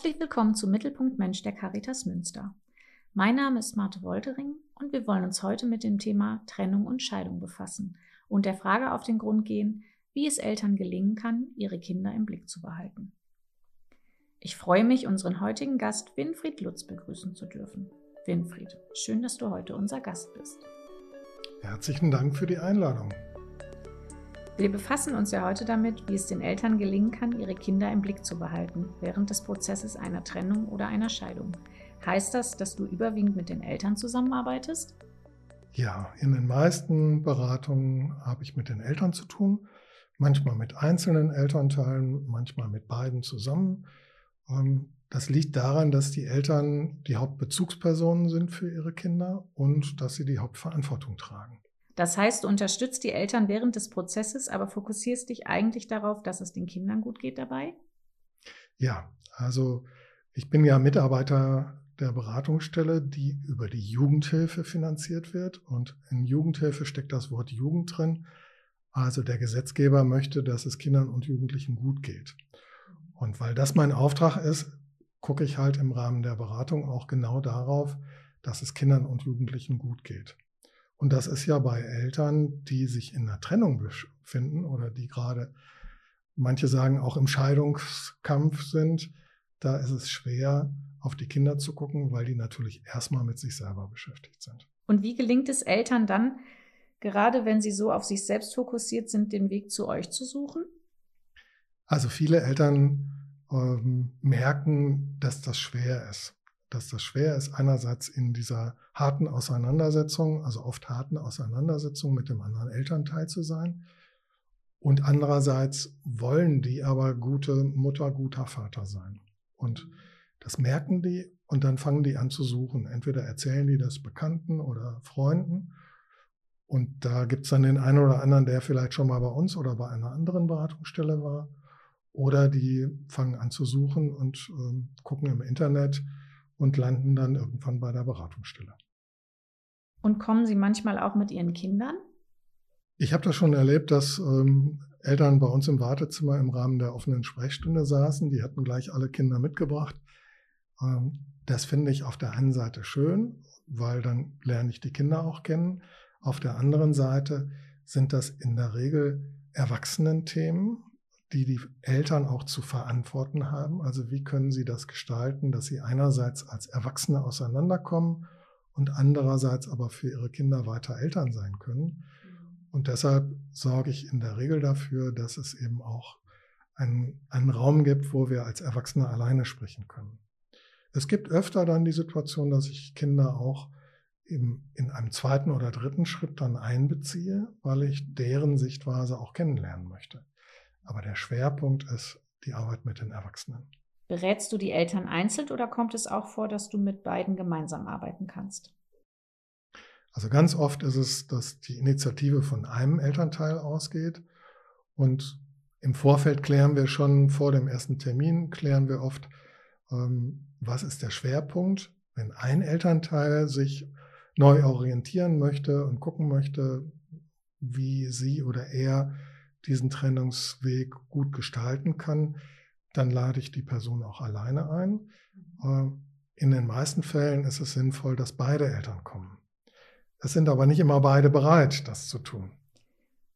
Herzlich willkommen zum Mittelpunkt Mensch der Caritas Münster. Mein Name ist Marte Woltering und wir wollen uns heute mit dem Thema Trennung und Scheidung befassen und der Frage auf den Grund gehen, wie es Eltern gelingen kann, ihre Kinder im Blick zu behalten. Ich freue mich, unseren heutigen Gast Winfried Lutz begrüßen zu dürfen. Winfried, schön, dass du heute unser Gast bist. Herzlichen Dank für die Einladung. Wir befassen uns ja heute damit, wie es den Eltern gelingen kann, ihre Kinder im Blick zu behalten während des Prozesses einer Trennung oder einer Scheidung. Heißt das, dass du überwiegend mit den Eltern zusammenarbeitest? Ja, in den meisten Beratungen habe ich mit den Eltern zu tun, manchmal mit einzelnen Elternteilen, manchmal mit beiden zusammen. Ähm, das liegt daran, dass die Eltern die Hauptbezugspersonen sind für ihre Kinder und dass sie die Hauptverantwortung tragen. Das heißt, du unterstützt die Eltern während des Prozesses, aber fokussierst dich eigentlich darauf, dass es den Kindern gut geht dabei? Ja, also ich bin ja Mitarbeiter der Beratungsstelle, die über die Jugendhilfe finanziert wird. Und in Jugendhilfe steckt das Wort Jugend drin. Also der Gesetzgeber möchte, dass es Kindern und Jugendlichen gut geht. Und weil das mein Auftrag ist, gucke ich halt im Rahmen der Beratung auch genau darauf, dass es Kindern und Jugendlichen gut geht. Und das ist ja bei Eltern, die sich in einer Trennung befinden oder die gerade, manche sagen auch im Scheidungskampf sind, da ist es schwer, auf die Kinder zu gucken, weil die natürlich erstmal mit sich selber beschäftigt sind. Und wie gelingt es Eltern dann, gerade wenn sie so auf sich selbst fokussiert sind, den Weg zu euch zu suchen? Also viele Eltern ähm, merken, dass das schwer ist dass das schwer ist, einerseits in dieser harten Auseinandersetzung, also oft harten Auseinandersetzung mit dem anderen Elternteil zu sein. Und andererseits wollen die aber gute Mutter, guter Vater sein. Und das merken die und dann fangen die an zu suchen. Entweder erzählen die das Bekannten oder Freunden. Und da gibt es dann den einen oder anderen, der vielleicht schon mal bei uns oder bei einer anderen Beratungsstelle war. Oder die fangen an zu suchen und äh, gucken im Internet, und landen dann irgendwann bei der Beratungsstelle. Und kommen Sie manchmal auch mit Ihren Kindern? Ich habe das schon erlebt, dass ähm, Eltern bei uns im Wartezimmer im Rahmen der offenen Sprechstunde saßen. Die hatten gleich alle Kinder mitgebracht. Ähm, das finde ich auf der einen Seite schön, weil dann lerne ich die Kinder auch kennen. Auf der anderen Seite sind das in der Regel Erwachsenenthemen, die die Eltern auch zu verantworten haben. Also wie können sie das gestalten, dass sie einerseits als Erwachsene auseinanderkommen und andererseits aber für ihre Kinder weiter Eltern sein können. Und deshalb sorge ich in der Regel dafür, dass es eben auch einen, einen Raum gibt, wo wir als Erwachsene alleine sprechen können. Es gibt öfter dann die Situation, dass ich Kinder auch im, in einem zweiten oder dritten Schritt dann einbeziehe, weil ich deren Sichtweise auch kennenlernen möchte. Aber der Schwerpunkt ist die Arbeit mit den Erwachsenen. Berätst du die Eltern einzeln oder kommt es auch vor, dass du mit beiden gemeinsam arbeiten kannst? Also ganz oft ist es, dass die Initiative von einem Elternteil ausgeht und im Vorfeld klären wir schon vor dem ersten Termin, klären wir oft, ähm, was ist der Schwerpunkt, wenn ein Elternteil sich neu orientieren möchte und gucken möchte, wie sie oder er diesen Trennungsweg gut gestalten kann, dann lade ich die Person auch alleine ein. Äh, in den meisten Fällen ist es sinnvoll, dass beide Eltern kommen. Es sind aber nicht immer beide bereit, das zu tun.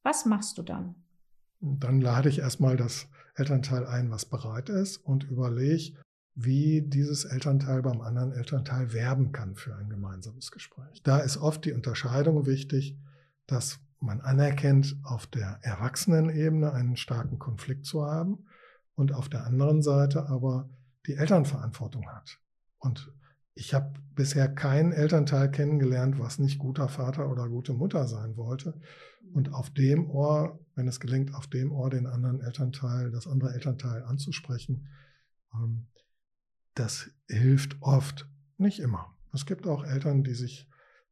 Was machst du dann? Dann lade ich erstmal das Elternteil ein, was bereit ist und überlege, wie dieses Elternteil beim anderen Elternteil werben kann für ein gemeinsames Gespräch. Da ist oft die Unterscheidung wichtig, dass man anerkennt, auf der Erwachsenenebene einen starken Konflikt zu haben und auf der anderen Seite aber die Elternverantwortung hat. Und ich habe bisher keinen Elternteil kennengelernt, was nicht guter Vater oder gute Mutter sein wollte. Und auf dem Ohr, wenn es gelingt, auf dem Ohr den anderen Elternteil, das andere Elternteil anzusprechen, ähm, das hilft oft, nicht immer. Es gibt auch Eltern, die sich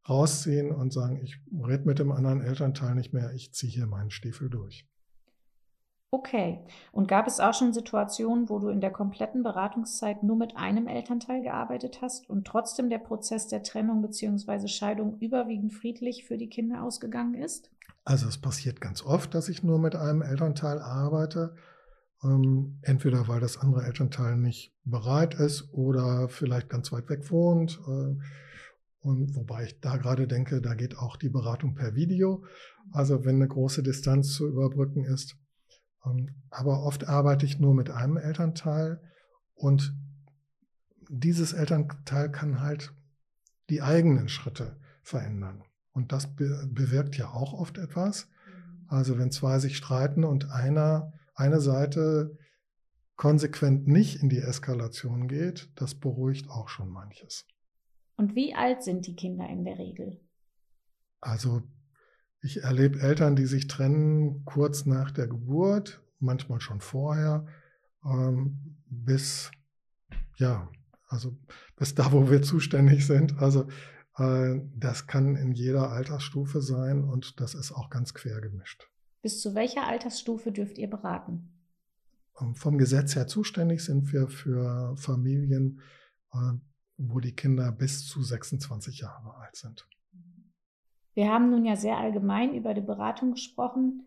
rausziehen und sagen, ich rede mit dem anderen Elternteil nicht mehr, ich ziehe hier meinen Stiefel durch. Okay. Und gab es auch schon Situationen, wo du in der kompletten Beratungszeit nur mit einem Elternteil gearbeitet hast und trotzdem der Prozess der Trennung bzw. Scheidung überwiegend friedlich für die Kinder ausgegangen ist? Also es passiert ganz oft, dass ich nur mit einem Elternteil arbeite. Ähm, entweder weil das andere Elternteil nicht bereit ist oder vielleicht ganz weit weg wohnt. Äh, und wobei ich da gerade denke, da geht auch die Beratung per Video. Also wenn eine große Distanz zu überbrücken ist. Ähm, aber oft arbeite ich nur mit einem Elternteil und dieses Elternteil kann halt die eigenen Schritte verändern. Und das be bewirkt ja auch oft etwas. Also wenn zwei sich streiten und einer, eine Seite konsequent nicht in die Eskalation geht, das beruhigt auch schon manches. Und wie alt sind die Kinder in der Regel? Also ich erlebe Eltern, die sich trennen kurz nach der Geburt, manchmal schon vorher, ähm, bis, ja, also bis da, wo wir zuständig sind. Also äh, das kann in jeder Altersstufe sein und das ist auch ganz quer gemischt. Bis zu welcher Altersstufe dürft ihr beraten? Ähm, vom Gesetz her zuständig sind wir für Familien, äh, wo die Kinder bis zu 26 Jahre alt sind. Wir haben nun ja sehr allgemein über die Beratung gesprochen,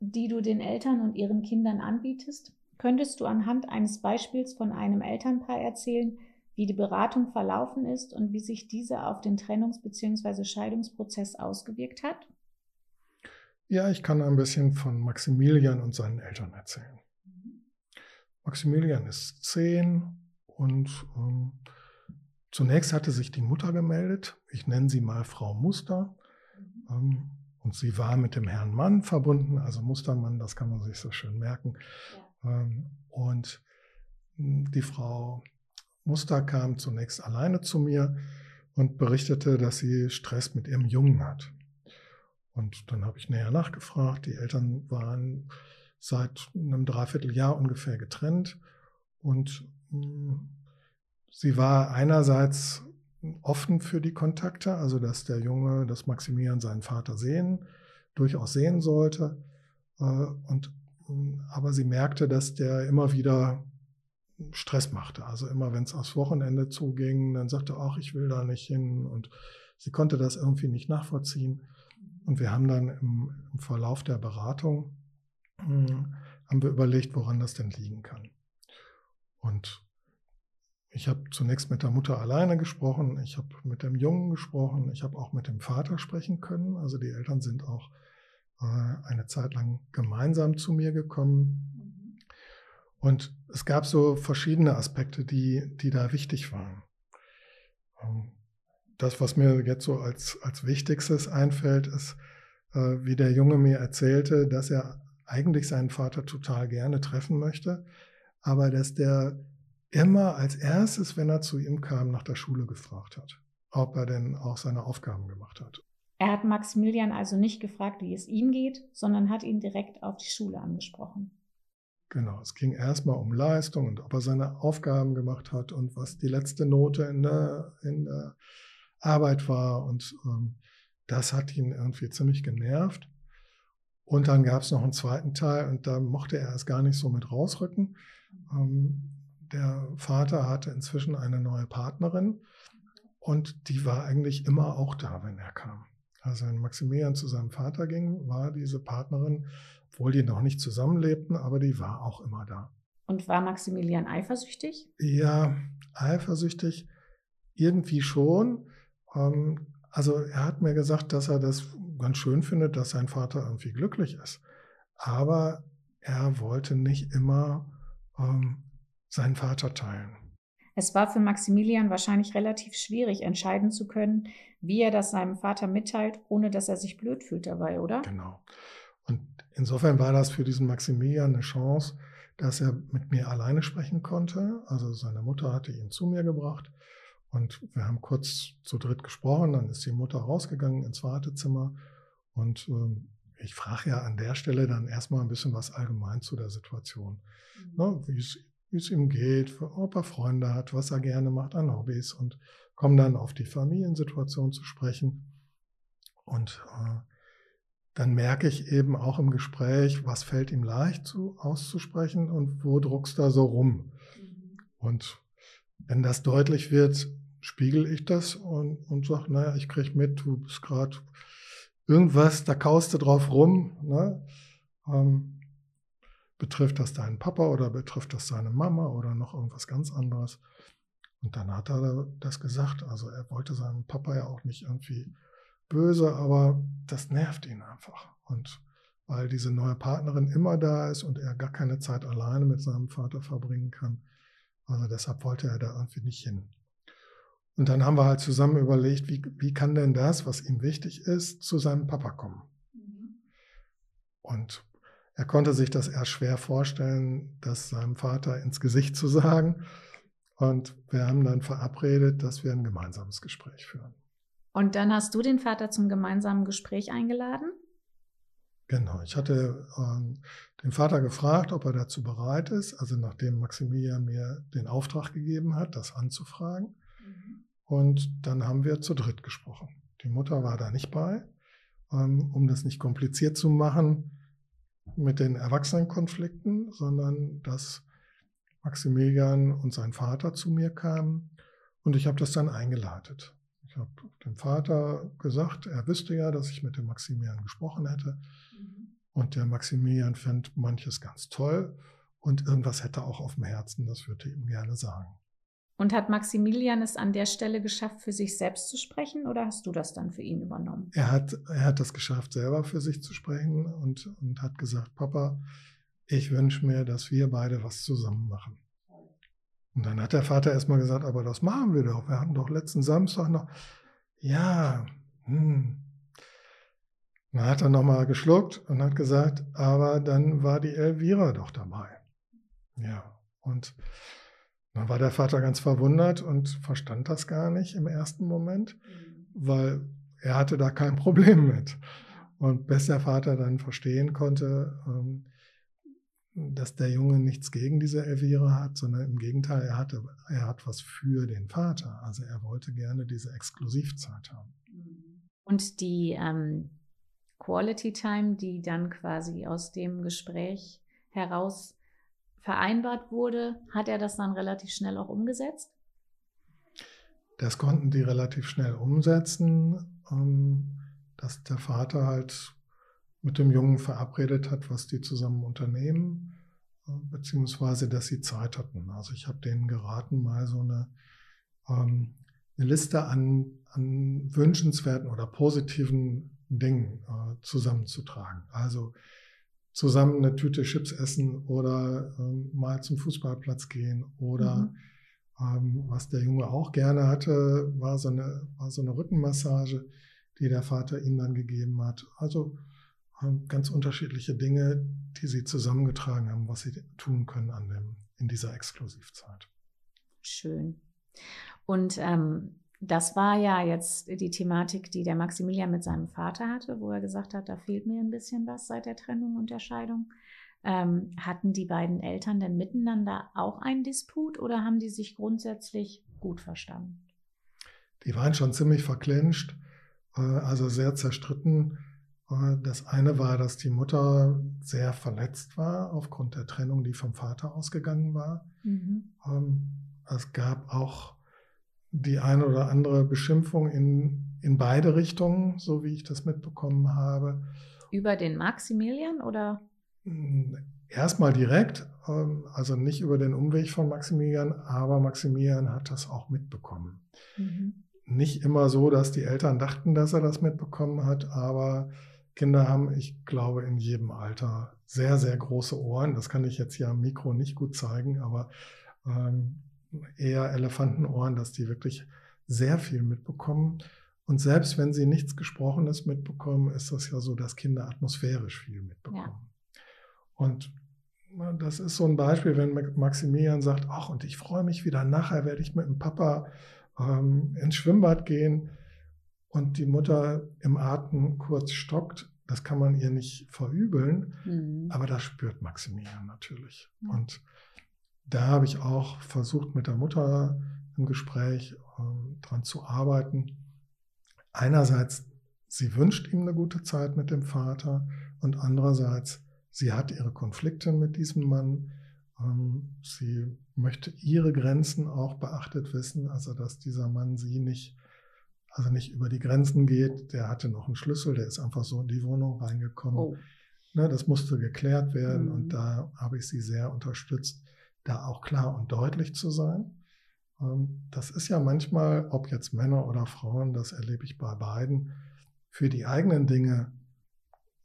die du den Eltern und ihren Kindern anbietest. Könntest du anhand eines Beispiels von einem Elternpaar erzählen, wie die Beratung verlaufen ist und wie sich diese auf den Trennungs- bzw. Scheidungsprozess ausgewirkt hat? Ja, ich kann ein bisschen von Maximilian und seinen Eltern erzählen. Mhm. Maximilian ist zehn und ähm, zunächst hatte sich die Mutter gemeldet. Ich nenne sie mal Frau Muster. Ähm, und sie war mit dem Herrn Mann verbunden, also Mustermann, das kann man sich so schön merken. Ja. Ähm, und hm, die Frau Muster kam zunächst alleine zu mir und berichtete, dass sie Stress mit ihrem Jungen hat. Und dann habe ich näher nachgefragt. Die Eltern waren seit einem Dreivierteljahr ungefähr getrennt und sie war einerseits offen für die Kontakte, also dass der Junge, dass Maximilian seinen Vater sehen, durchaus sehen sollte. Äh, und, hm, aber sie merkte, dass der immer wieder Stress machte. Also immer, wenn es aufs Wochenende zuging, dann sagte er auch, ich will da nicht hin. Und sie konnte das irgendwie nicht nachvollziehen. Und wir haben dann im, im Verlauf der Beratung, hm, haben wir überlegt, woran das denn liegen kann. Und ich habe zunächst mit der Mutter alleine gesprochen, ich habe mit dem Jungen gesprochen, ich habe auch mit dem Vater sprechen können. Also die Eltern sind auch äh, eine Zeit lang gemeinsam zu mir gekommen. Und es gab so verschiedene Aspekte, die, die da wichtig waren. Ähm, das, was mir jetzt so als, als Wichtigstes einfällt, ist, äh, wie der Junge mir erzählte, dass er eigentlich seinen Vater total gerne treffen möchte, aber dass der immer als erstes, wenn er zu ihm kam, nach der Schule gefragt hat, ob er denn auch seine Aufgaben gemacht hat. Er hat Maximilian also nicht gefragt, wie es ihm geht, sondern hat ihn direkt auf die Schule angesprochen. Genau, es ging erstmal um Leistung und ob er seine Aufgaben gemacht hat und was die letzte Note in der, in der Arbeit war. Und ähm, das hat ihn irgendwie ziemlich genervt. Und dann gab es noch einen zweiten Teil und da mochte er es gar nicht so mit rausrücken. Ähm, der Vater hatte inzwischen eine neue Partnerin und die war eigentlich immer auch da, wenn er kam. Also wenn Maximilian zu seinem Vater ging, war diese Partnerin, obwohl die noch nicht zusammenlebten, aber die war auch immer da. Und war Maximilian eifersüchtig? Ja, eifersüchtig irgendwie schon. Ähm, also er hat mir gesagt, dass er das ganz schön findet, dass sein Vater irgendwie glücklich ist. Aber er wollte nicht immer ähm, seinen Vater teilen. Es war für Maximilian wahrscheinlich relativ schwierig, entscheiden zu können, wie er das seinem Vater mitteilt, ohne dass er sich blöd fühlt dabei, oder? Genau. Und insofern war das für diesen Maximilian eine Chance, dass er mit mir alleine sprechen konnte. Also seine Mutter hatte ihn zu mir gebracht und wir haben kurz zu dritt gesprochen. Dann ist die Mutter rausgegangen ins Wartezimmer und ähm, ich frage ja an der Stelle dann erstmal ein bisschen was allgemein zu der Situation. Mhm. Ne, wie es ihm geht, ob er Freunde hat, was er gerne macht an Hobbys und komme dann auf die Familiensituation zu sprechen. Und äh, dann merke ich eben auch im Gespräch, was fällt ihm leicht zu, auszusprechen und wo druckst da so rum. Mhm. Und wenn das deutlich wird, spiegel ich das und, und sage, naja, ich kriege mit, du bist gerade irgendwas, da kaust du drauf rum. Ne? Ähm, betrifft das deinen Papa oder betrifft das seine Mama oder noch irgendwas ganz anderes? Und dann hat er das gesagt. Also er wollte seinem Papa ja auch nicht irgendwie böse, aber das nervt ihn einfach. Und weil diese neue Partnerin immer da ist und er gar keine Zeit alleine mit seinem Vater verbringen kann. Also deshalb wollte er da irgendwie nicht hin. Und dann haben wir halt zusammen überlegt, wie, wie kann denn das, was ihm wichtig ist, zu seinem Papa kommen. Mhm. Und er konnte sich das eher schwer vorstellen, das seinem Vater ins Gesicht zu sagen. Und wir haben dann verabredet, dass wir ein gemeinsames Gespräch führen. Und dann hast du den Vater zum gemeinsamen Gespräch eingeladen? Genau, ich hatte ähm, den Vater gefragt, ob er dazu bereit ist, also nachdem Maximilian mir den Auftrag gegeben hat, das anzufragen. Und dann haben wir zu dritt gesprochen. Die Mutter war da nicht bei, ähm, um das nicht kompliziert zu machen mit den Erwachsenenkonflikten, sondern dass Maximilian und sein Vater zu mir kamen und ich habe das dann eingeleitet. Ich habe dem Vater gesagt, er wüsste ja, dass ich mit dem Maximilian gesprochen hätte. Mhm. Und der Maximilian fand manches ganz toll und irgendwas hätte auch auf dem Herzen, das würde ihm gerne sagen. Und hat Maximilian es an der Stelle geschafft, für sich selbst zu sprechen oder hast du das dann für ihn übernommen? Er hat, er hat das geschafft, selber für sich zu sprechen und, und hat gesagt, Papa, ich wünsche mir, dass wir beide was zusammen machen. Und dann hat der Vater erstmal gesagt, aber das machen wir doch. Wir hatten doch letzten Samstag noch. Ja, hm. Dann hat er nochmal geschluckt und hat gesagt, aber dann war die Elvira doch dabei. Ja, und dann war der Vater ganz verwundert und verstand das gar nicht im ersten Moment, mhm. weil er hatte da kein Problem mit. Und bis der Vater dann verstehen konnte, ähm, dass der Junge nichts gegen diese Elvira hat, sondern im Gegenteil, er, hatte, er hat was für den Vater. Also er wollte gerne diese Exklusivzeit haben. Und die ähm, Quality Time, die dann quasi aus dem Gespräch heraus vereinbart wurde, hat er das dann relativ schnell auch umgesetzt? Das konnten die relativ schnell umsetzen, ähm, dass der Vater halt mit dem Jungen verabredet hat, was die zusammen unternehmen, äh, beziehungsweise dass sie Zeit hatten. Also ich habe denen geraten, mal so eine, ähm, eine Liste an, an wünschenswerten oder positiven Dingen äh, zusammenzutragen. Also zusammen eine Tüte Chips essen oder ähm, mal zum Fußballplatz gehen oder mhm. ähm, was der Junge auch gerne hatte, war so eine, war so eine Rückenmassage, die der Vater ihm dann gegeben hat. Also ganz unterschiedliche Dinge, die sie zusammengetragen haben, was sie tun können an dem, in dieser Exklusivzeit. Schön. Und ähm, das war ja jetzt die Thematik, die der Maximilian mit seinem Vater hatte, wo er gesagt hat, da fehlt mir ein bisschen was seit der Trennung und der Scheidung. Ähm, hatten die beiden Eltern denn miteinander auch einen Disput oder haben die sich grundsätzlich gut verstanden? Die waren schon ziemlich verclincht, äh, also sehr zerstritten das eine war, dass die Mutter sehr verletzt war aufgrund der Trennung, die vom Vater ausgegangen war. Mhm. Ähm, es gab auch die eine oder andere Beschimpfung in, in beide Richtungen, so wie ich das mitbekommen habe. Über den Maximilian oder? Hm, erstmal direkt, ähm, also nicht über den Umweg von Maximilian, aber Maximilian hat das auch mitbekommen. Mhm. Nicht immer so, dass die Eltern dachten, dass er das mitbekommen hat, aber Kinder haben, ich glaube, in jedem Alter sehr, sehr große Ohren. Das kann ich jetzt hier am Mikro nicht gut zeigen, aber ähm, eher Elefantenohren, dass die wirklich sehr viel mitbekommen. Und selbst wenn sie nichts Gesprochenes mitbekommen, ist das ja so, dass Kinder atmosphärisch viel mitbekommen. Ja. Und das ist so ein Beispiel, wenn Maximilian sagt, ach, und ich freue mich wieder, nachher werde ich mit dem Papa ähm, ins Schwimmbad gehen und die Mutter im Atem kurz stockt, das kann man ihr nicht verübeln, mhm. aber das spürt Maximilian natürlich. Mhm. Und da habe ich auch versucht, mit der Mutter im Gespräch ähm, dran zu arbeiten. Einerseits, sie wünscht ihm eine gute Zeit mit dem Vater und andererseits, sie hat ihre Konflikte mit diesem Mann. Ähm, sie möchte ihre Grenzen auch beachtet wissen, also dass dieser Mann sie nicht also nicht über die Grenzen geht. Der hatte noch einen Schlüssel, der ist einfach so in die Wohnung reingekommen. Oh. Ne, das musste geklärt werden Mhm. und da habe ich sie sehr unterstützt, da auch klar und deutlich zu sein. Ähm, Das ist ja manchmal, ob jetzt Männer oder Frauen, das erlebe ich bei beiden, für die eigenen Dinge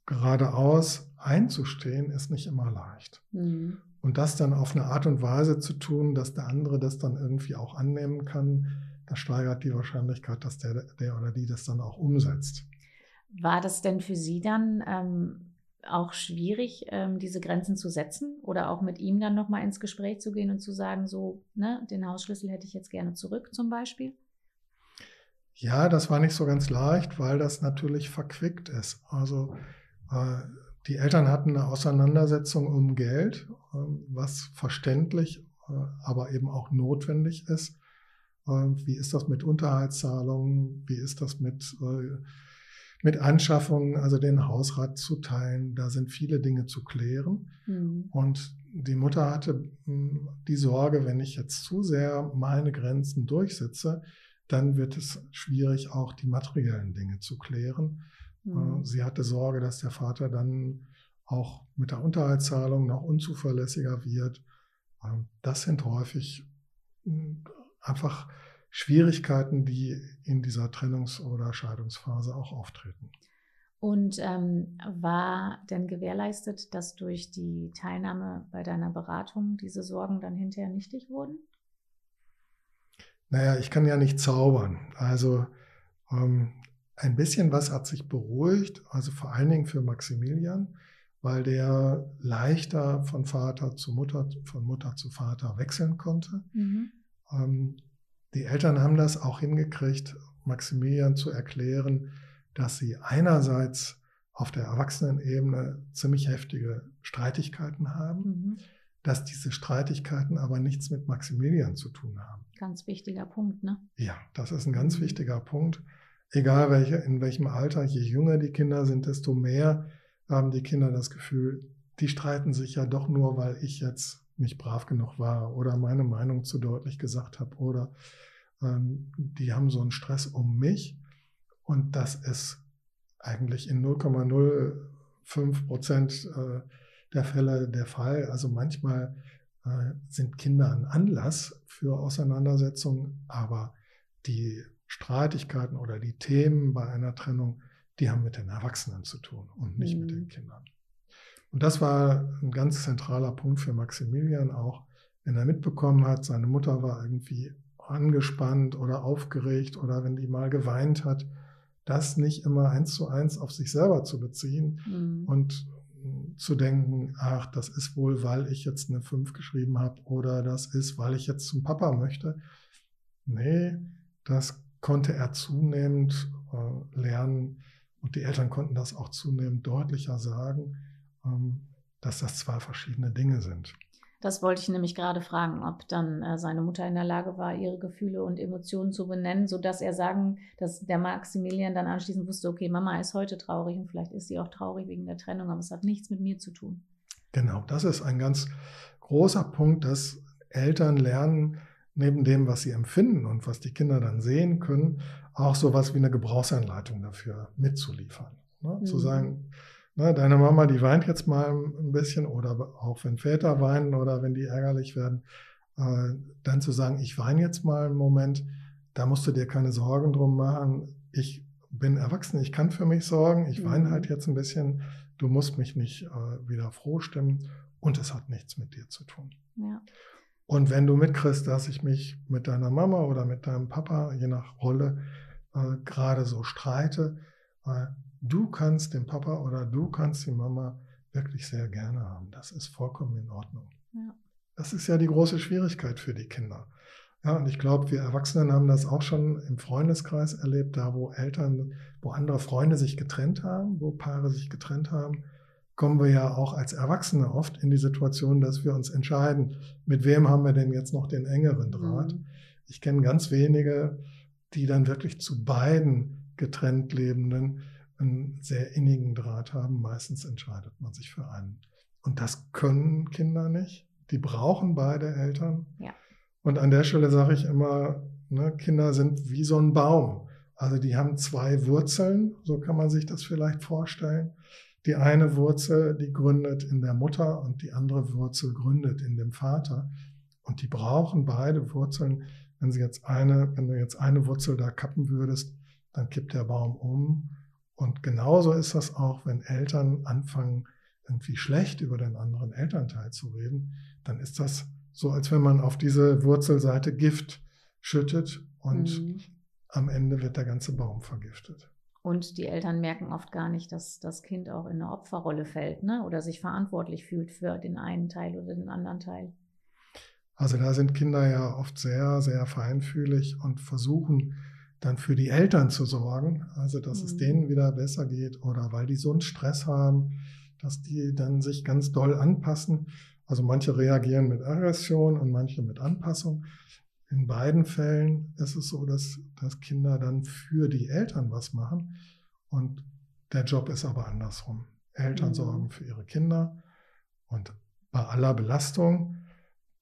geradeaus einzustehen, ist nicht immer leicht. Mhm. Und das dann auf eine Art und Weise zu tun, dass der andere das dann irgendwie auch annehmen kann, das steigert die Wahrscheinlichkeit, dass der, der oder die das dann auch umsetzt. War das denn für Sie dann ähm, auch schwierig, ähm, diese Grenzen zu setzen oder auch mit ihm dann nochmal ins Gespräch zu gehen und zu sagen, so, ne, den Hausschlüssel hätte ich jetzt gerne zurück zum Beispiel? Ja, das war nicht so ganz leicht, weil das natürlich verquickt ist. Also äh, die Eltern hatten eine Auseinandersetzung um Geld, äh, was verständlich, äh, aber eben auch notwendig ist. Äh, wie ist das mit Unterhaltszahlungen? Wie ist das mit, äh, mit Anschaffungen, also den Hausrat zu teilen? Da sind viele Dinge zu klären. Mhm. Und die Mutter hatte mh, die Sorge, wenn ich jetzt zu sehr meine Grenzen durchsetze, dann wird es schwierig, auch die materiellen Dinge zu klären. Mhm. Äh, Sie hatte Sorge, dass der Vater dann auch mit der Unterhaltszahlung noch unzuverlässiger wird. Ähm, Das sind häufig mh, einfach Schwierigkeiten, die in dieser Trennungs- oder Scheidungsphase auch auftreten. Und ähm, war denn gewährleistet, dass durch die Teilnahme bei deiner Beratung diese Sorgen dann hinterher nichtig wurden? Naja, ich kann ja nicht zaubern. Also ähm, ein bisschen was hat sich beruhigt, also vor allen Dingen für Maximilian, weil der leichter von Vater zu Mutter, von Mutter zu Vater wechseln konnte. Mhm. Ähm, die Eltern haben das auch hingekriegt, Maximilian zu erklären, dass sie einerseits auf der Erwachsenenebene ziemlich heftige Streitigkeiten haben, Mhm. dass diese Streitigkeiten aber nichts mit Maximilian zu tun haben. Ganz wichtiger Punkt, ne? Ja, das ist ein ganz wichtiger Punkt. Egal welche, in welchem Alter, je jünger die Kinder sind, desto mehr haben die Kinder das Gefühl, die streiten sich ja doch nur, weil ich jetzt nicht brav genug war oder meine Meinung zu deutlich gesagt habe oder ähm, die haben so einen Stress um mich und das ist eigentlich in 0,05 Prozent äh, der Fälle der Fall. Also manchmal äh, sind Kinder ein Anlass für Auseinandersetzungen, aber die Streitigkeiten oder die Themen bei einer Trennung, die haben mit den Erwachsenen zu tun und nicht mit Mhm. den Kindern. Und das war ein ganz zentraler Punkt für Maximilian auch, wenn er mitbekommen hat, seine Mutter war irgendwie angespannt oder aufgeregt oder wenn die mal geweint hat, das nicht immer eins zu eins auf sich selber zu beziehen, Mhm. und zu denken, ach, das ist wohl, weil ich jetzt eine 5 geschrieben habe oder das ist, weil ich jetzt zum Papa möchte. Nee, das konnte er zunehmend äh, lernen und die Eltern konnten das auch zunehmend deutlicher sagen, dass das zwei verschiedene Dinge sind. Das wollte ich nämlich gerade fragen, ob dann äh, seine Mutter in der Lage war, ihre Gefühle und Emotionen zu benennen, sodass er sagen, dass der Maximilian dann anschließend wusste, okay, Mama ist heute traurig und vielleicht ist sie auch traurig wegen der Trennung, aber es hat nichts mit mir zu tun. Genau, das ist ein ganz großer Punkt, dass Eltern lernen, neben dem, was sie empfinden und was die Kinder dann sehen können, auch sowas wie eine Gebrauchsanleitung dafür mitzuliefern. Ne? Zu Mhm. sagen, ne, deine Mama, die weint jetzt mal ein bisschen oder auch wenn Väter weinen oder wenn die ärgerlich werden, äh, dann zu sagen, ich weine jetzt mal einen Moment, da musst du dir keine Sorgen drum machen. Ich bin erwachsen, ich kann für mich sorgen, ich weine Mhm. halt jetzt ein bisschen, du musst mich nicht äh, wieder froh stimmen und es hat nichts mit dir zu tun. Ja. Und wenn du mitkriegst, dass ich mich mit deiner Mama oder mit deinem Papa, je nach Rolle, äh, gerade so streite, äh, du kannst den Papa oder du kannst die Mama wirklich sehr gerne haben. Das ist vollkommen in Ordnung. Ja. Das ist ja die große Schwierigkeit für die Kinder. Ja, und ich glaube, wir Erwachsenen haben das auch schon im Freundeskreis erlebt, da wo Eltern, wo andere Freunde sich getrennt haben, wo Paare sich getrennt haben, kommen wir ja auch als Erwachsene oft in die Situation, dass wir uns entscheiden, mit wem haben wir denn jetzt noch den engeren Draht. Mhm. Ich kenne ganz wenige, die dann wirklich zu beiden getrennt Lebenden einen sehr innigen Draht haben. Meistens entscheidet man sich für einen. Und das können Kinder nicht. Die brauchen beide Eltern. Ja. Und an der Stelle sage ich immer, ne, Kinder sind wie so ein Baum. Also die haben zwei Wurzeln, so kann man sich das vielleicht vorstellen. die eine Wurzel, die gründet in der Mutter und die andere Wurzel gründet in dem Vater. Und die brauchen beide Wurzeln. Wenn sie jetzt eine, wenn du jetzt eine Wurzel da kappen würdest, dann kippt der Baum um. Und genauso ist das auch, wenn Eltern anfangen, irgendwie schlecht über den anderen Elternteil zu reden, dann ist das so, als wenn man auf diese Wurzelseite Gift schüttet und mhm. am Ende wird der ganze Baum vergiftet. Und die Eltern merken oft gar nicht, dass das Kind auch in eine Opferrolle fällt ne? oder sich verantwortlich fühlt für den einen Teil oder den anderen Teil. Also da sind Kinder ja oft sehr, sehr feinfühlig und versuchen dann für die Eltern zu sorgen, also dass mhm. es denen wieder besser geht oder weil die so einen Stress haben, dass die dann sich ganz doll anpassen. Also manche reagieren mit Aggression und manche mit Anpassung. In beiden Fällen ist es so, dass, dass Kinder dann für die Eltern was machen und der Job ist aber andersrum. Eltern mhm. sorgen für ihre Kinder und bei aller Belastung,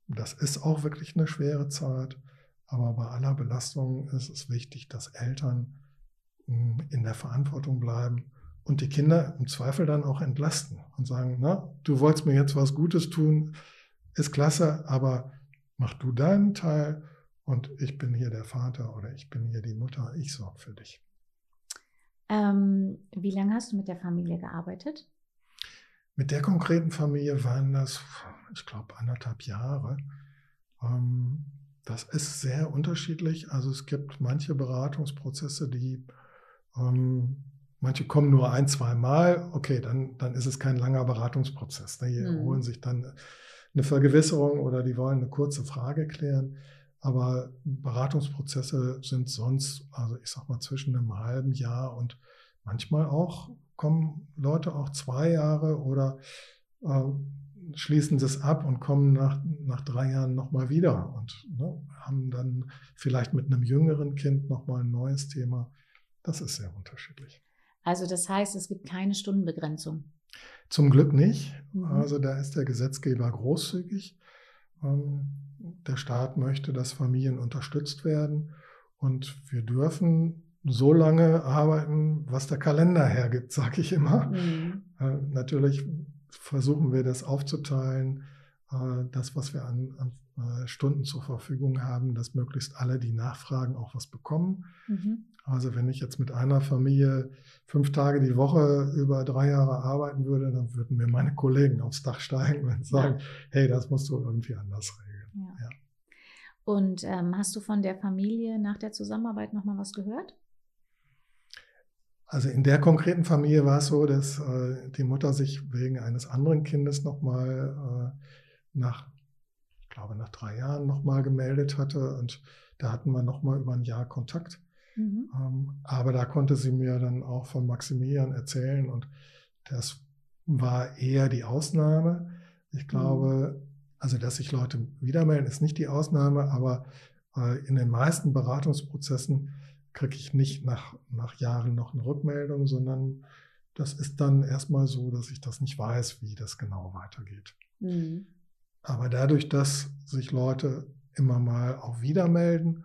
das ist auch wirklich eine schwere Zeit, aber bei aller Belastung ist es wichtig, dass Eltern hm, in der Verantwortung bleiben und die Kinder im Zweifel dann auch entlasten und sagen, na, du wolltest mir jetzt was Gutes tun, ist klasse, aber mach du deinen Teil und ich bin hier der Vater oder ich bin hier die Mutter, ich sorge für dich. Ähm, wie lange hast du mit der Familie gearbeitet? Mit der konkreten Familie waren das, ich glaube, anderthalb Jahre. Ähm, das ist sehr unterschiedlich. Also es gibt manche Beratungsprozesse, die ähm, Manche kommen nur ein, zwei Mal. Okay, dann, dann ist es kein langer Beratungsprozess. Die mhm. holen sich dann eine Vergewisserung oder die wollen eine kurze Frage klären. Aber Beratungsprozesse sind sonst, also ich sag mal, zwischen einem halben Jahr und manchmal auch kommen Leute auch zwei Jahre oder äh, schließen das ab und kommen nach, nach drei Jahren nochmal wieder und ne, haben dann vielleicht mit einem jüngeren Kind nochmal ein neues Thema. Das ist sehr unterschiedlich. Also das heißt, es gibt keine Stundenbegrenzung. Zum Glück nicht. Mhm. Also da ist der Gesetzgeber großzügig. Ähm, der Staat möchte, dass Familien unterstützt werden und wir dürfen so lange arbeiten, was der Kalender hergibt, sage ich immer. Mhm. Äh, natürlich versuchen wir das aufzuteilen, äh, das, was wir an, an äh, Stunden zur Verfügung haben, dass möglichst alle, die nachfragen, auch was bekommen. Mhm. Also wenn ich jetzt mit einer Familie fünf Tage die Woche über drei Jahre arbeiten würde, dann würden mir meine Kollegen aufs Dach steigen und sagen, ja. hey, das musst du irgendwie anders regeln. Ja. Ja. Und ähm, hast du von der Familie nach der Zusammenarbeit nochmal was gehört? Also in der konkreten Familie war es so, dass äh, die Mutter sich wegen eines anderen Kindes nochmal äh, nach, ich glaube, nach drei Jahren nochmal gemeldet hatte und da hatten wir nochmal über ein Jahr Kontakt. Mhm. Ähm, aber da konnte sie mir dann auch von Maximilian erzählen und das war eher die Ausnahme. Ich glaube, mhm. also dass sich Leute wiedermelden, ist nicht die Ausnahme, aber äh, in den meisten Beratungsprozessen kriege ich nicht nach, nach Jahren noch eine Rückmeldung, sondern das ist dann erstmal so, dass ich das nicht weiß, wie das genau weitergeht. Mhm. Aber dadurch, dass sich Leute immer mal auch wieder melden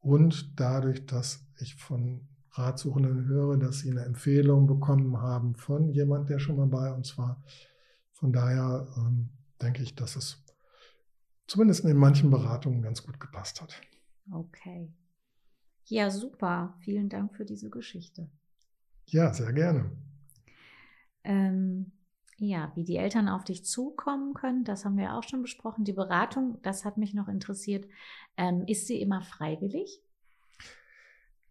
und dadurch, dass ich von Ratsuchenden höre, dass sie eine Empfehlung bekommen haben von jemand, der schon mal bei uns war. Von daher ähm, denke ich, dass es zumindest in manchen Beratungen ganz gut gepasst hat. Okay. Ja, super. Vielen Dank für diese Geschichte. Ja, sehr gerne. Ähm, ja, wie die Eltern auf dich zukommen können, das haben wir auch schon besprochen. Die Beratung, das hat mich noch interessiert. Ähm, ist sie immer freiwillig?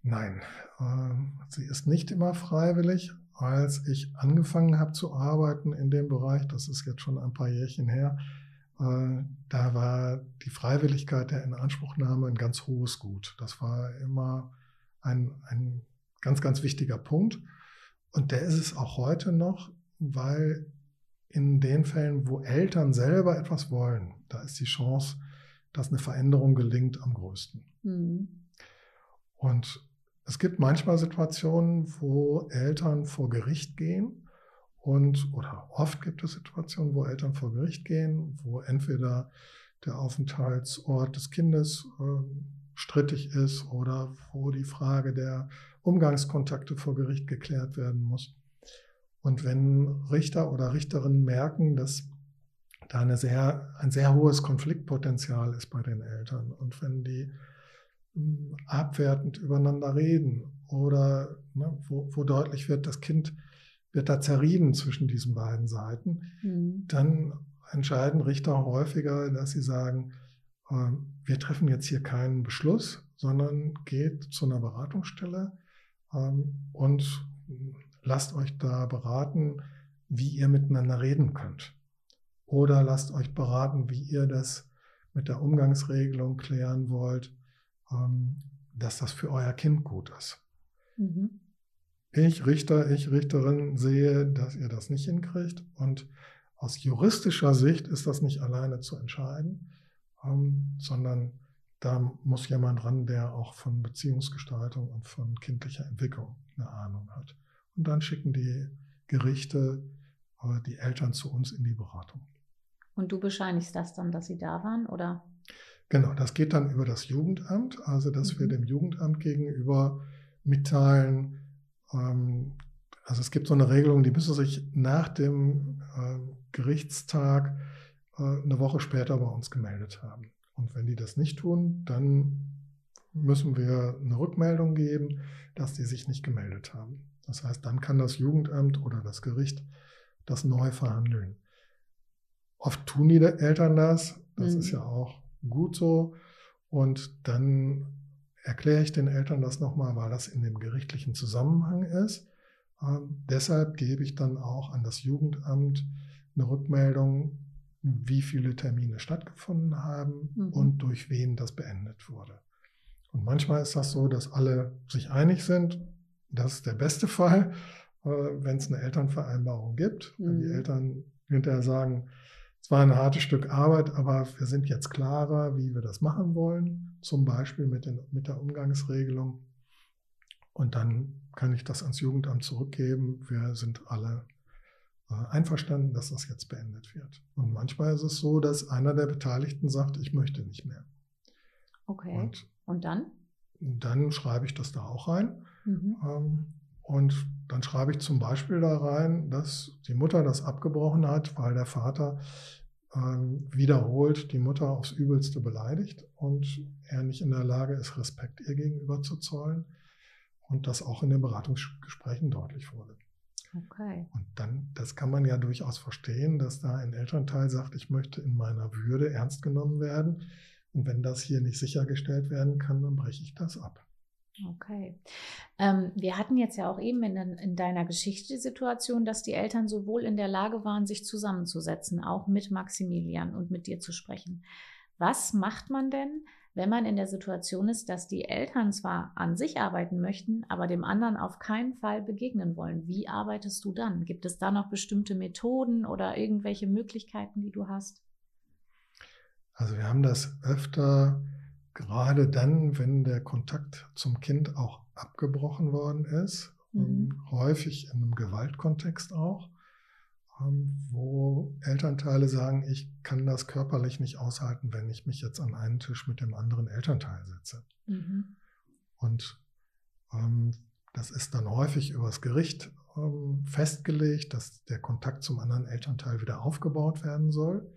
Nein, äh, sie ist nicht immer freiwillig. Als ich angefangen habe zu arbeiten in dem Bereich, das ist jetzt schon ein paar Jährchen her, da war die Freiwilligkeit der Inanspruchnahme ein ganz hohes Gut. Das war immer ein, ein ganz, ganz wichtiger Punkt. Und der ist es auch heute noch, weil in den Fällen, wo Eltern selber etwas wollen, da ist die Chance, dass eine Veränderung gelingt, am größten. Mhm. Und es gibt manchmal Situationen, wo Eltern vor Gericht gehen und oder oft gibt es Situationen, wo Eltern vor Gericht gehen, wo entweder der Aufenthaltsort des Kindes äh, strittig ist oder wo die Frage der Umgangskontakte vor Gericht geklärt werden muss. Und wenn Richter oder Richterinnen merken, dass da eine sehr, ein sehr hohes Konfliktpotenzial ist bei den Eltern und wenn die hm, abwertend übereinander reden oder ne, wo, wo, deutlich wird, das Kind wird da zerrieben zwischen diesen beiden Seiten, mhm. dann entscheiden Richter häufiger, dass sie sagen, äh, wir treffen jetzt hier keinen Beschluss, sondern geht zu einer Beratungsstelle ähm, und lasst euch da beraten, wie ihr miteinander reden könnt. Oder lasst euch beraten, wie ihr das mit der Umgangsregelung klären wollt, ähm, dass das für euer Kind gut ist. Mhm. Ich, Richter, ich, Richterin, sehe, dass ihr das nicht hinkriegt. Und aus juristischer Sicht ist das nicht alleine zu entscheiden, ähm, sondern da muss jemand ran, der auch von Beziehungsgestaltung und von kindlicher Entwicklung eine Ahnung hat. Und dann schicken die Gerichte äh, die Eltern zu uns in die Beratung. Und du bescheinigst das dann, dass sie da waren, oder? Genau, das geht dann über das Jugendamt, also dass mhm. wir dem Jugendamt gegenüber mitteilen, also es gibt so eine Regelung, die müssen sich nach dem äh, Gerichtstag äh, eine Woche später bei uns gemeldet haben. Und wenn die das nicht tun, dann müssen wir eine Rückmeldung geben, dass die sich nicht gemeldet haben. Das heißt, dann kann das Jugendamt oder das Gericht das neu verhandeln. Oft tun die Eltern das, das mhm. ist ja auch gut so. Und dann erkläre ich den Eltern das nochmal, weil das in dem gerichtlichen Zusammenhang ist. Ähm, deshalb gebe ich dann auch an das Jugendamt eine Rückmeldung, wie viele Termine stattgefunden haben mhm. und durch wen das beendet wurde. Und manchmal ist das so, dass alle sich einig sind. Das ist der beste Fall, äh, wenn es eine Elternvereinbarung gibt. Mhm. Wenn die mhm. Eltern hinterher sagen, es war ein hartes Stück Arbeit, aber wir sind jetzt klarer, wie wir das machen wollen, zum Beispiel mit, den, mit der Umgangsregelung. Und dann kann ich das ans Jugendamt zurückgeben. Wir sind alle äh, einverstanden, dass das jetzt beendet wird. Und manchmal ist es so, dass einer der Beteiligten sagt, ich möchte nicht mehr. Okay. Und, und dann? Dann schreibe ich das da auch rein. Mhm. Ähm, und dann schreibe ich zum Beispiel da rein, dass die Mutter das abgebrochen hat, weil der Vater ähm, wiederholt die Mutter aufs Übelste beleidigt und er nicht in der Lage ist, Respekt ihr gegenüber zu zollen. Und das auch in den Beratungsgesprächen deutlich wurde. Okay. Und dann, das kann man ja durchaus verstehen, dass da ein Elternteil sagt, ich möchte in meiner Würde ernst genommen werden. Und wenn das hier nicht sichergestellt werden kann, dann breche ich das ab. Okay. Ähm, wir hatten jetzt ja auch eben in, in, deiner Geschichte die Situation, dass die Eltern sowohl in der Lage waren, sich zusammenzusetzen, auch mit Maximilian und mit dir zu sprechen. Was macht man denn, wenn man in der Situation ist, dass die Eltern zwar an sich arbeiten möchten, aber dem anderen auf keinen Fall begegnen wollen? Wie arbeitest du dann? Gibt es da noch bestimmte Methoden oder irgendwelche Möglichkeiten, die du hast? Also wir haben das öfter gerade dann, wenn der Kontakt zum Kind auch abgebrochen worden ist, mhm. Ähm, häufig in einem Gewaltkontext auch, ähm, wo Elternteile sagen, ich kann das körperlich nicht aushalten, wenn ich mich jetzt an einen Tisch mit dem anderen Elternteil setze. Mhm. Und ähm, das ist dann häufig übers Gericht ähm, festgelegt, dass der Kontakt zum anderen Elternteil wieder aufgebaut werden soll,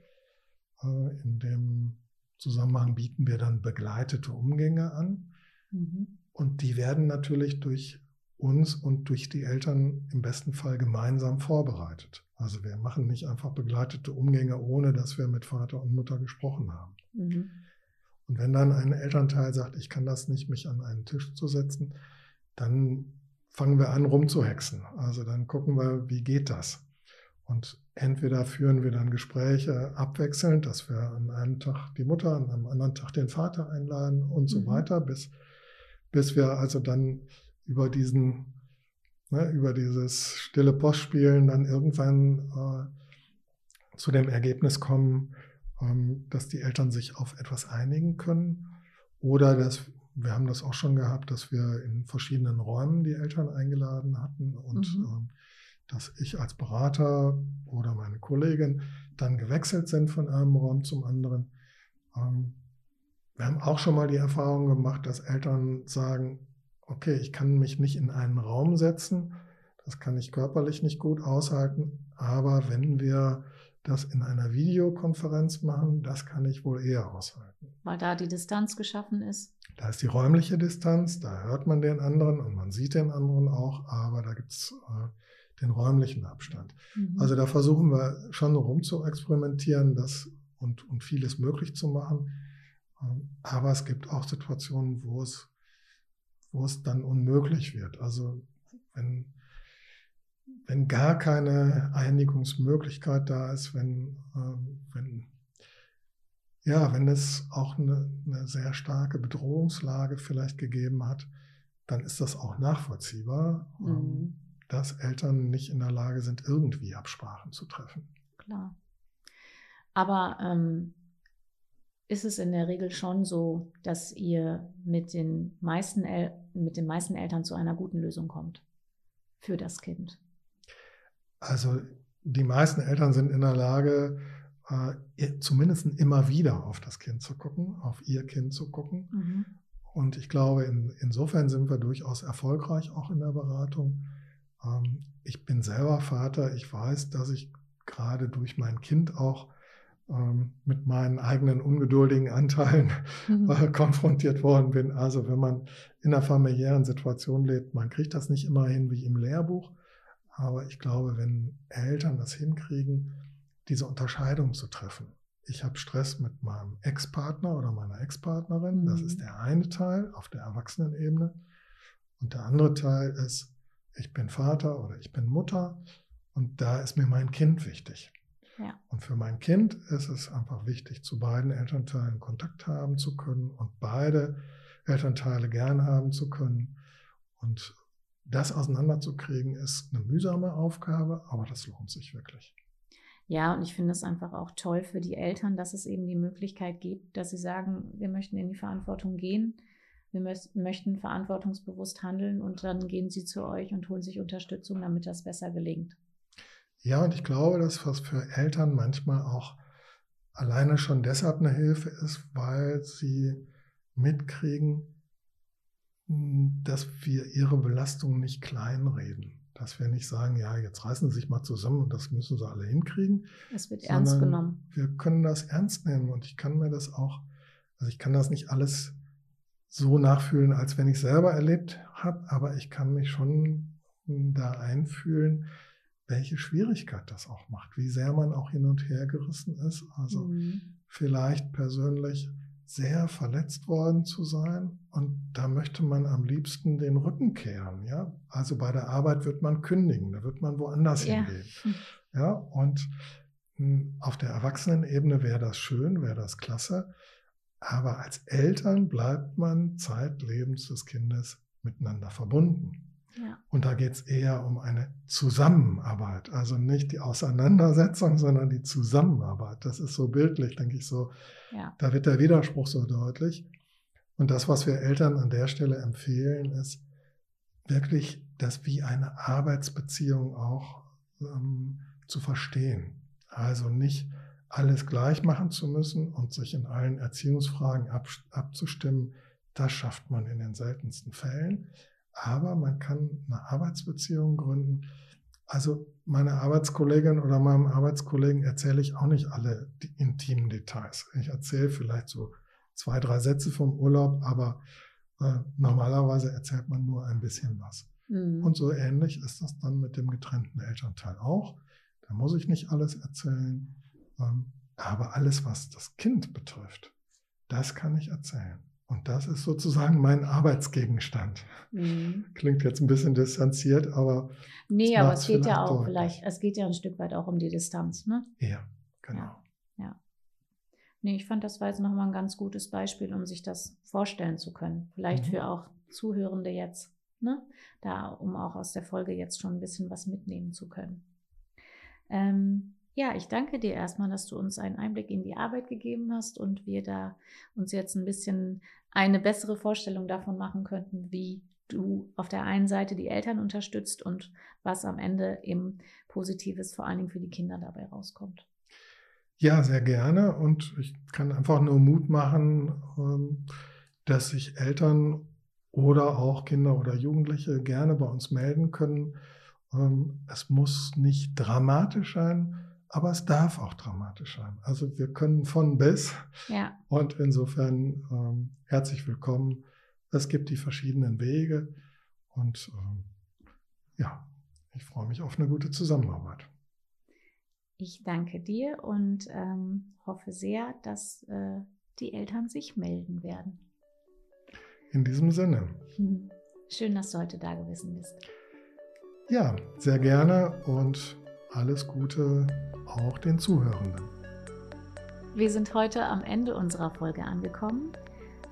äh, in dem Zusammenhang bieten wir dann begleitete Umgänge an. Mhm. Und die werden natürlich durch uns und durch die Eltern im besten Fall gemeinsam vorbereitet. Also wir machen nicht einfach begleitete Umgänge, ohne dass wir mit Vater und Mutter gesprochen haben. Mhm. Und wenn dann ein Elternteil sagt, ich kann das nicht, mich an einen Tisch zu setzen, dann fangen wir an, rumzuhexen. Also dann gucken wir, wie geht das? Und entweder führen wir dann Gespräche abwechselnd, dass wir an einem Tag die Mutter, an einem anderen Tag den Vater einladen und so mhm. weiter, bis, bis wir also dann über diesen, ne, über dieses stille Postspielen dann irgendwann äh, zu dem Ergebnis kommen, ähm, dass die Eltern sich auf etwas einigen können oder dass wir haben das auch schon gehabt, dass wir in verschiedenen Räumen die Eltern eingeladen hatten und mhm. ähm, dass ich als Berater oder meine Kollegin dann gewechselt sind von einem Raum zum anderen. Ähm, wir haben auch schon mal die Erfahrung gemacht, dass Eltern sagen, okay, ich kann mich nicht in einen Raum setzen. Das kann ich körperlich nicht gut aushalten. Aber wenn wir das in einer Videokonferenz machen, das kann ich wohl eher aushalten. Weil da die Distanz geschaffen ist. Da ist die räumliche Distanz, da hört man den anderen und man sieht den anderen auch, aber da gibt es äh, den räumlichen Abstand. Mhm. Also da versuchen wir schon rum zu experimentieren das, und, und vieles möglich zu machen. Ähm, aber es gibt auch Situationen, wo es, wo es dann unmöglich wird. Also wenn wenn gar keine Einigungsmöglichkeit da ist, wenn, ähm, wenn, ja, wenn es auch eine, eine, sehr starke Bedrohungslage vielleicht gegeben hat, dann ist das auch nachvollziehbar, ähm, mhm. Dass Eltern nicht in der Lage sind, irgendwie Absprachen zu treffen. Klar. Aber ähm, ist es in der Regel schon so, dass ihr mit den meisten, El mit den meisten Eltern zu einer guten Lösung kommt für das Kind? Also die meisten Eltern sind in der Lage, äh, zumindest immer wieder auf das Kind zu gucken, auf ihr Kind zu gucken. Mhm. Und ich glaube, in, insofern sind wir durchaus erfolgreich auch in der Beratung. Ähm, ich bin selber Vater. Ich weiß, dass ich gerade durch mein Kind auch ähm, mit meinen eigenen ungeduldigen Anteilen mhm. konfrontiert worden bin. Also wenn man in einer familiären Situation lebt, man kriegt das nicht immer hin wie im Lehrbuch. Aber ich glaube, wenn Eltern das hinkriegen, diese Unterscheidung zu treffen. Ich habe Stress mit meinem Ex-Partner oder meiner Ex-Partnerin. Das ist mhm. der eine Teil auf der Erwachsenenebene. Und der andere Teil ist, ich bin Vater oder ich bin Mutter und da ist mir mein Kind wichtig. Ja. Und für mein Kind ist es einfach wichtig, zu beiden Elternteilen Kontakt haben zu können und beide Elternteile gern haben zu können. Und das auseinanderzukriegen, ist eine mühsame Aufgabe, aber das lohnt sich wirklich. Ja, und ich finde es einfach auch toll für die Eltern, dass es eben die Möglichkeit gibt, dass sie sagen, wir möchten in die Verantwortung gehen, wir möchten verantwortungsbewusst handeln und dann gehen sie zu euch und holen sich Unterstützung, damit das besser gelingt. Ja, und ich glaube, dass was für Eltern manchmal auch alleine schon deshalb eine Hilfe ist, weil sie mitkriegen, dass wir ihre Belastung nicht kleinreden. Dass wir nicht sagen, ja, jetzt reißen sie sich mal zusammen und das müssen sie alle hinkriegen. Es wird ernst genommen. Wir können das ernst nehmen und ich kann mir das auch, also ich kann das nicht alles so nachfühlen, als wenn ich selber erlebt habe, aber ich kann mich schon da einfühlen, welche Schwierigkeit das auch macht, wie sehr man auch hin und her gerissen ist. Also mhm. vielleicht persönlich sehr verletzt worden zu sein und da möchte man am liebsten den Rücken kehren. Ja? Also bei der Arbeit wird man kündigen, da wird man woanders ja. hingehen. Hm. Ja? Und hm, auf der Erwachsenenebene wäre das schön, wäre das klasse. Aber als Eltern bleibt man zeitlebens des Kindes miteinander verbunden. Und da geht es eher um eine Zusammenarbeit, also nicht die Auseinandersetzung, sondern die Zusammenarbeit. Das ist so bildlich, denke ich so. Ja. Da wird der Widerspruch so deutlich. Und das, was wir Eltern an der Stelle empfehlen, ist wirklich das wie eine Arbeitsbeziehung auch ähm, zu verstehen. Also nicht alles gleich machen zu müssen und sich in allen Erziehungsfragen ab, abzustimmen. Das schafft man in den seltensten Fällen. Aber man kann eine Arbeitsbeziehung gründen. Also meiner Arbeitskollegin oder meinem Arbeitskollegen erzähle ich auch nicht alle die intimen Details. Ich erzähle vielleicht so zwei, drei Sätze vom Urlaub, aber äh, normalerweise erzählt man nur ein bisschen was. Mhm. Und so ähnlich ist das dann mit dem getrennten Elternteil auch. Da muss ich nicht alles erzählen. Ähm, aber alles, was das Kind betrifft, das kann ich erzählen. Und das ist sozusagen mein Arbeitsgegenstand. Mhm. Klingt jetzt ein bisschen distanziert, aber. Nee, aber es geht ja auch deutlich. vielleicht, es geht ja ein Stück weit auch um die Distanz, ne? Ja, genau. Ja, ja. Nee, ich fand, das war jetzt nochmal ein ganz gutes Beispiel, um sich das vorstellen zu können. Vielleicht mhm. für auch Zuhörende jetzt, ne? Da, um auch aus der Folge jetzt schon ein bisschen was mitnehmen zu können. Ähm, ja, ich danke dir erstmal, dass du uns einen Einblick in die Arbeit gegeben hast und wir da uns jetzt ein bisschen eine bessere Vorstellung davon machen könnten, wie du auf der einen Seite die Eltern unterstützt und was am Ende eben Positives vor allen Dingen für die Kinder dabei rauskommt. Ja, sehr gerne. Und ich kann einfach nur Mut machen, ähm, dass sich Eltern oder auch Kinder oder Jugendliche gerne bei uns melden können Ähm, es muss nicht dramatisch sein, aber es darf auch dramatisch sein. Also wir können von bis. Ja. Und insofern ähm, herzlich willkommen. Es gibt die verschiedenen Wege und ähm, ja, ich freue mich auf eine gute Zusammenarbeit. Ich danke dir und ähm, hoffe sehr, dass äh, die Eltern sich melden werden. In diesem Sinne. Schön, dass du heute da gewesen bist. Ja, sehr gerne und alles Gute auch den Zuhörenden. Wir sind heute am Ende unserer Folge angekommen.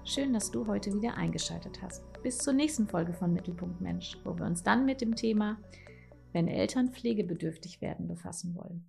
Schön, dass du heute wieder eingeschaltet hast. Bis zur nächsten Folge von Mittelpunkt Mensch, wo wir uns dann mit dem Thema, wenn Eltern pflegebedürftig werden, befassen wollen.